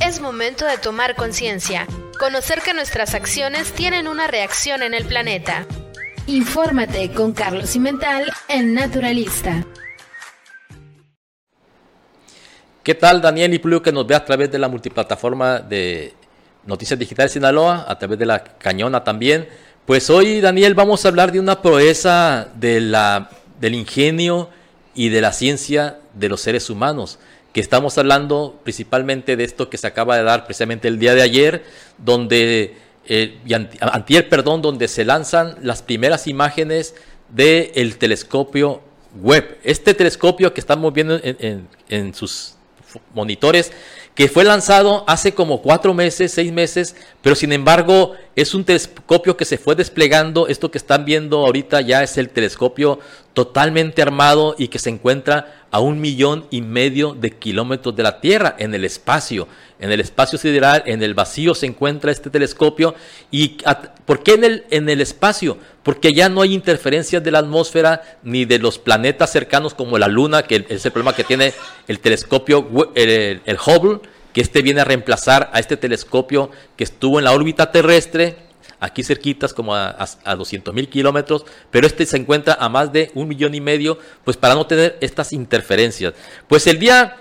Es momento de tomar conciencia, conocer que nuestras acciones tienen una reacción en el planeta. Infórmate con Carlos Cimental en Naturalista. ¿Qué tal Daniel y Plio que nos ve a través de la multiplataforma de Noticias Digitales Sinaloa, a través de la Cañona también? Pues hoy Daniel vamos a hablar de una proeza del ingenio y de la ciencia de los seres humanos que estamos hablando principalmente de esto que se acaba de dar precisamente el día de ayer, donde eh, antier, perdón, donde se lanzan las primeras imágenes del telescopio web. Este telescopio que estamos viendo en sus monitores que fue lanzado hace como cuatro meses, seis meses, pero sin embargo es un telescopio que se fue desplegando. Esto que están viendo ahorita ya es el telescopio totalmente armado y que se encuentra a un millón y medio de kilómetros de la Tierra en el espacio. En el espacio sideral, en el vacío se encuentra este telescopio. ¿Y por qué en el, en el espacio? Porque ya no hay interferencias de la atmósfera ni de los planetas cercanos como la Luna, que es el problema que tiene el telescopio, el, el Hubble, que este viene a reemplazar a este telescopio que estuvo en la órbita terrestre aquí cerquitas como a, a, 200 mil kilómetros, pero este se encuentra a más de un millón y medio, pues para no tener estas interferencias. Pues el día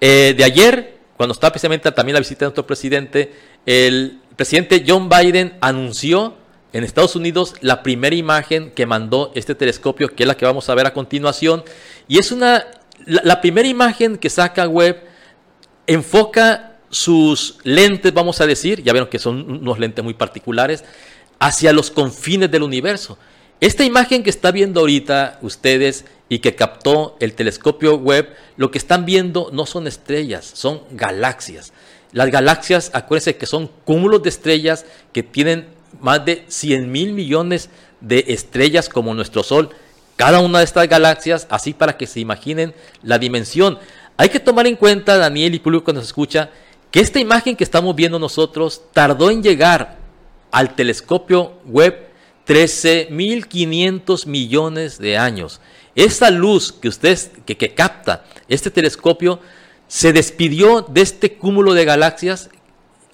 eh, de ayer, cuando estaba precisamente también la visita de nuestro presidente, el presidente John Biden anunció en Estados Unidos la primera imagen que mandó este telescopio, que es la que vamos a ver a continuación, y es una, la, la primera imagen que saca web enfoca sus lentes, vamos a decir, ya vieron que son unos lentes muy particulares, hacia los confines del universo. Esta imagen que está viendo ahorita ustedes y que captó el telescopio web, lo que están viendo no son estrellas, son galaxias. Las galaxias, acuérdense que son cúmulos de estrellas que tienen más de 100 mil millones de estrellas como nuestro Sol. Cada una de estas galaxias, así para que se imaginen la dimensión. Hay que tomar en cuenta, Daniel y público que nos escucha, que esta imagen que estamos viendo nosotros tardó en llegar al telescopio web 13.500 millones de años. Esa luz que usted que, que capta este telescopio se despidió de este cúmulo de galaxias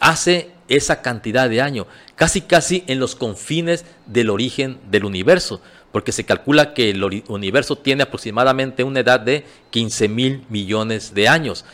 hace esa cantidad de años, casi casi en los confines del origen del universo, porque se calcula que el universo tiene aproximadamente una edad de 15 mil millones de años.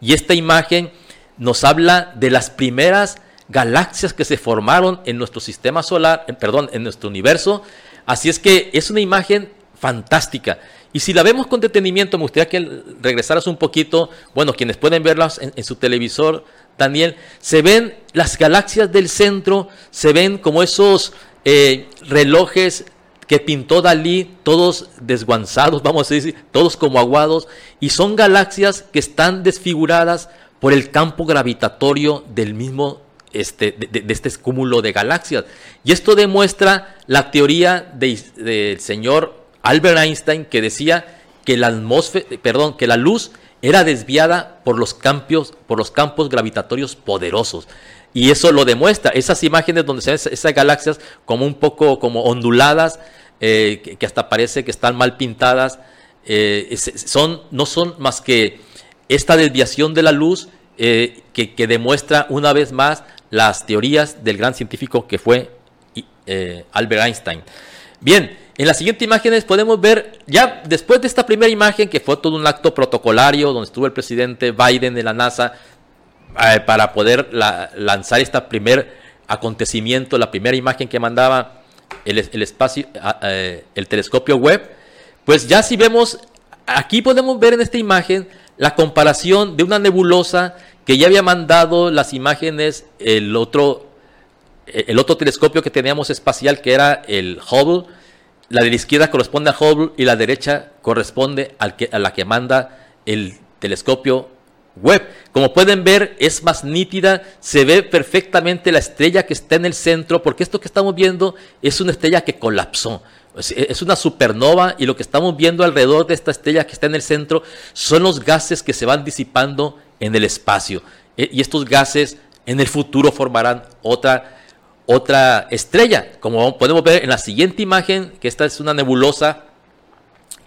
Y esta imagen nos habla de las primeras galaxias que se formaron en nuestro sistema solar, perdón, en nuestro universo. Así es que es una imagen fantástica. Y si la vemos con detenimiento, me gustaría que regresaras un poquito, bueno, quienes pueden verlas en, su televisor, Daniel, se ven las galaxias del centro, se ven como esos eh, relojes que pintó Dalí, todos desguanzados, vamos a decir, todos como aguados, y son galaxias que están desfiguradas por el campo gravitatorio del mismo este, de, este cúmulo de galaxias. Y esto demuestra la teoría del señor Albert Einstein que decía que la atmósfera, perdón, que la luz era desviada por los campos, por los campos gravitatorios poderosos. Y eso lo demuestra. Esas imágenes donde se ven esas galaxias como un poco como onduladas, eh, que, hasta parece que están mal pintadas, eh, son, no son más que esta desviación de la luz eh, que, demuestra una vez más las teorías del gran científico que fue eh, Albert Einstein. Bien, en las siguientes imágenes podemos ver, ya después de esta primera imagen, que fue todo un acto protocolario, donde estuvo el presidente Biden de la NASA, eh, para poder lanzar este primer acontecimiento, la primera imagen que mandaba el, espacio, el telescopio web, pues ya si vemos, aquí podemos ver en esta imagen la comparación de una nebulosa que ya había mandado las imágenes el otro, el otro telescopio que teníamos espacial, que era el Hubble. La de la izquierda corresponde a Hubble y la derecha corresponde a la que manda el telescopio web. Como pueden ver, es más nítida, se ve perfectamente la estrella que está en el centro, porque esto que estamos viendo es una estrella que colapsó. Es una supernova y lo que estamos viendo alrededor de esta estrella que está en el centro son los gases que se van disipando en el espacio. E, y estos gases en el futuro formarán otra, otra estrella. Como podemos ver en la siguiente imagen, que esta es una nebulosa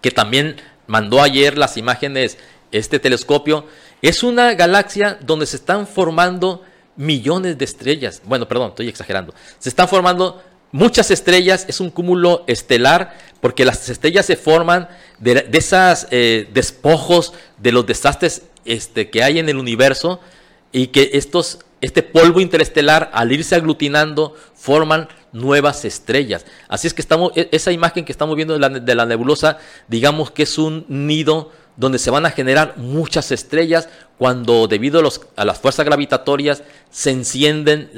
que también mandó ayer las imágenes este telescopio. Es una galaxia donde se están formando millones de estrellas. Bueno, perdón, estoy exagerando. Se están formando muchas estrellas, es un cúmulo estelar, porque las estrellas se forman de, esos eh, despojos de los desastres este, que hay en el universo y que estos, este polvo interestelar, al irse aglutinando, forman nuevas estrellas. Así es que estamos, e, esa imagen que estamos viendo de la, de la nebulosa, digamos que es un nido donde se van a generar muchas estrellas cuando debido a, las fuerzas gravitatorias se encienden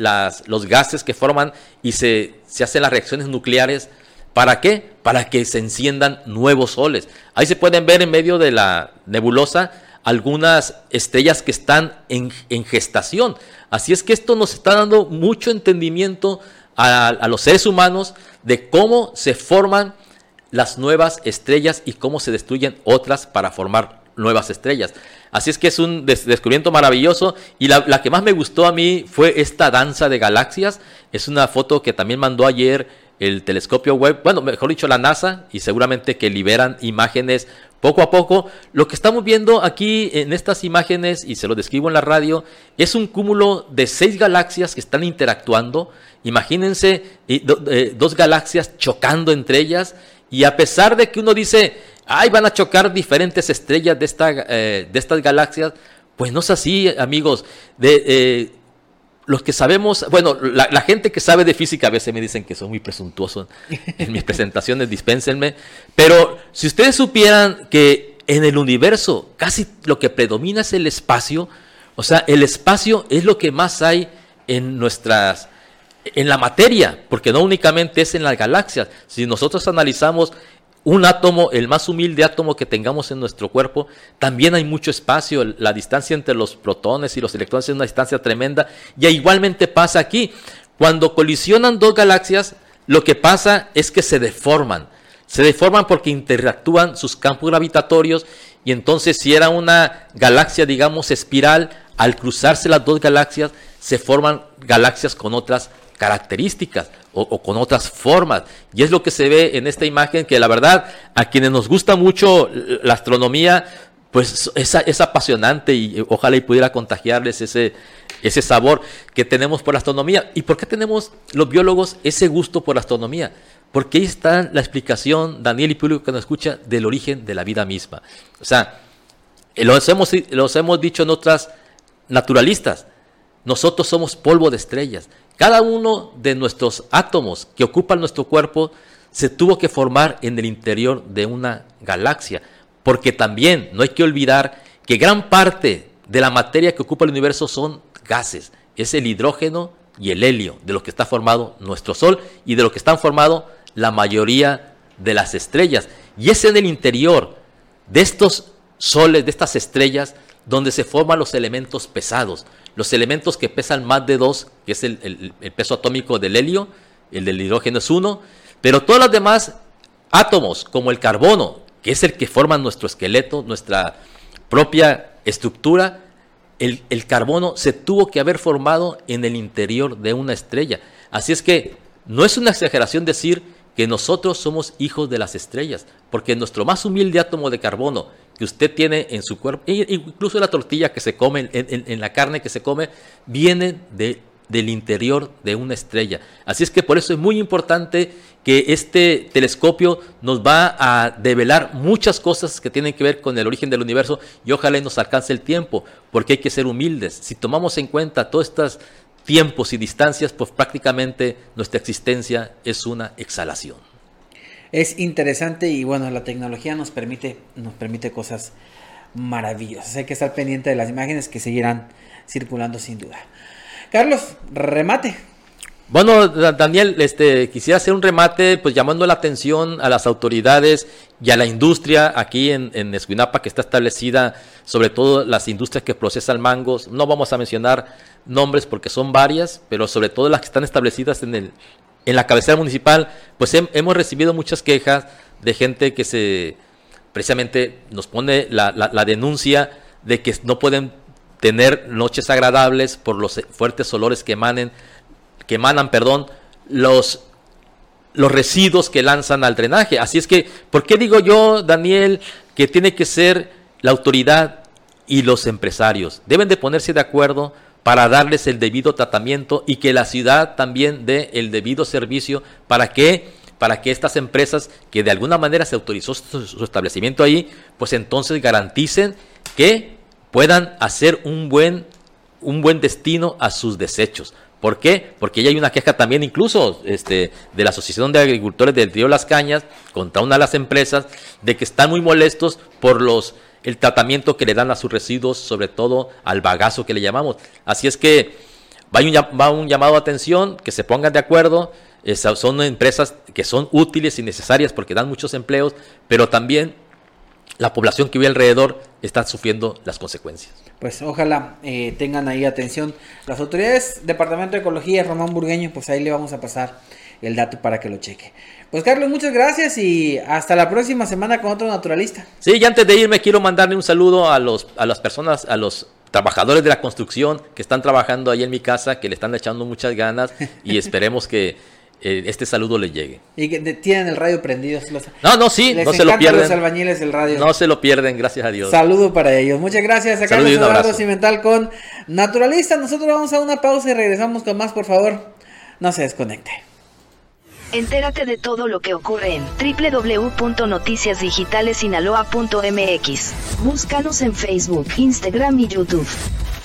los gases que forman y se, hacen las reacciones nucleares. ¿Para qué? Para que se enciendan nuevos soles. Ahí se pueden ver en medio de la nebulosa algunas estrellas que están en, gestación. Así es que esto nos está dando mucho entendimiento a, a los seres humanos de cómo se forman las nuevas estrellas y cómo se destruyen otras para formar nuevas estrellas. Así es que es un descubrimiento maravilloso y la, que más me gustó a mí fue esta danza de galaxias. Es una foto que también mandó ayer el telescopio web, bueno, mejor dicho la NASA y seguramente que liberan imágenes poco a poco. Lo que estamos viendo aquí en estas imágenes, y se lo describo en la radio, es un cúmulo de seis galaxias que están interactuando. Imagínense eh, dos galaxias chocando entre ellas y a pesar de que uno dice, ay, van a chocar diferentes estrellas de, esta, eh, de estas galaxias, pues no es así, amigos. De, eh, los que sabemos, bueno, la, gente que sabe de física a veces me dicen que soy muy presuntuoso en mis presentaciones, dispénsenme, pero si ustedes supieran que en el universo casi lo que predomina es el espacio, o sea, el espacio es lo que más hay en nuestras en la materia, porque no únicamente es en las galaxias. Si nosotros analizamos un átomo, el más humilde átomo que tengamos en nuestro cuerpo, también hay mucho espacio. La distancia entre los protones y los electrones es una distancia tremenda. Y igualmente pasa aquí. Cuando colisionan dos galaxias, lo que pasa es que se deforman. Se deforman porque interactúan sus campos gravitatorios y entonces si era una galaxia, digamos, espiral, al cruzarse las dos galaxias, se forman galaxias con otras características o, con otras formas. Y es lo que se ve en esta imagen que la verdad a quienes nos gusta mucho la astronomía, pues es, es apasionante y ojalá y pudiera contagiarles ese, ese sabor que tenemos por la astronomía. ¿Y por qué tenemos los biólogos ese gusto por la astronomía? Porque ahí está la explicación, Daniel y público que nos escucha, del origen de la vida misma. O sea, los hemos, los hemos dicho en otras naturalistas, nosotros somos polvo de estrellas cada uno de nuestros átomos que ocupan nuestro cuerpo se tuvo que formar en el interior de una galaxia, porque también no hay que olvidar que gran parte de la materia que ocupa el universo son gases, es el hidrógeno y el helio, de lo que está formado nuestro Sol y de lo que están formados la mayoría de las estrellas. Y es en el interior de estos soles, de estas estrellas, donde se forman los elementos pesados, los elementos que pesan más de 2, que es el, peso atómico del helio, el del hidrógeno es 1, pero todos los demás átomos, como el carbono, que es el que forma nuestro esqueleto, nuestra propia estructura, el, el, carbono se tuvo que haber formado en el interior de una estrella. Así es que no es una exageración decir que nosotros somos hijos de las estrellas, porque nuestro más humilde átomo de carbono que usted tiene en su cuerpo, e incluso la tortilla que se come, en, la carne que se come, viene de, del interior de una estrella. Así es que por eso es muy importante que este telescopio nos va a develar muchas cosas que tienen que ver con el origen del universo y ojalá nos alcance el tiempo, porque hay que ser humildes. Si tomamos en cuenta todas estas tiempos y distancias, pues prácticamente nuestra existencia es una exhalación. Es interesante y bueno, la tecnología nos permite, nos permite cosas maravillosas. Hay que estar pendiente de las imágenes que seguirán circulando sin duda. Carlos, remate. Bueno, Daniel, este, quisiera hacer un remate, pues llamando la atención a las autoridades y a la industria aquí en, en Escuinapa, que está establecida, sobre todo las industrias que procesan mangos. No vamos a mencionar nombres porque son varias, pero sobre todo las que están establecidas en, el, en la cabecera municipal, pues hemos recibido muchas quejas de gente que se precisamente nos pone la, la, denuncia de que no pueden tener noches agradables por los fuertes olores que emanen, que emanan, perdón, los los residuos que lanzan al drenaje. Así es que, ¿por qué digo yo, Daniel, que tiene que ser la autoridad y los empresarios deben de ponerse de acuerdo para darles el debido tratamiento y que la ciudad también dé el debido servicio para que para que estas empresas que de alguna manera se autorizó su, establecimiento ahí, pues entonces garanticen que puedan hacer un buen un buen destino a sus desechos. ¿Por qué? Porque ya hay una queja también incluso este, de la Asociación de Agricultores del Río Las Cañas contra una de las empresas de que están muy molestos por los el tratamiento que le dan a sus residuos, sobre todo al bagazo que le llamamos. Así es que va un, llamado a atención, que se pongan de acuerdo. son empresas que son útiles y necesarias porque dan muchos empleos, pero también la población que vive alrededor está sufriendo las consecuencias. Pues ojalá eh, tengan ahí atención las autoridades, Departamento de Ecología, Román Burgueño, pues ahí le vamos a pasar el dato para que lo cheque. Pues Carlos, muchas gracias y hasta la próxima semana con otro naturalista. Sí, y antes de irme quiero mandarle un saludo a, los, a las personas, a los trabajadores de la construcción que están trabajando ahí en mi casa, que le están echando muchas ganas y esperemos que eh, este saludo le llegue. Y que tienen el radio prendido. no, no, sí, no se lo pierden. Los albañiles el radio. No se lo pierden, gracias a Dios. Saludo para ellos. Muchas gracias a Carlos Eduardo Cimental con Naturalista. Nosotros vamos a una pausa y regresamos con más, por favor. No se desconecte. Entérate de todo lo que ocurre en www.noticiasdigitalesinaloa.mx. Búscanos en Facebook, Instagram y YouTube.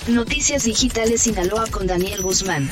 Noticias Digitales Sinaloa con Daniel Guzmán.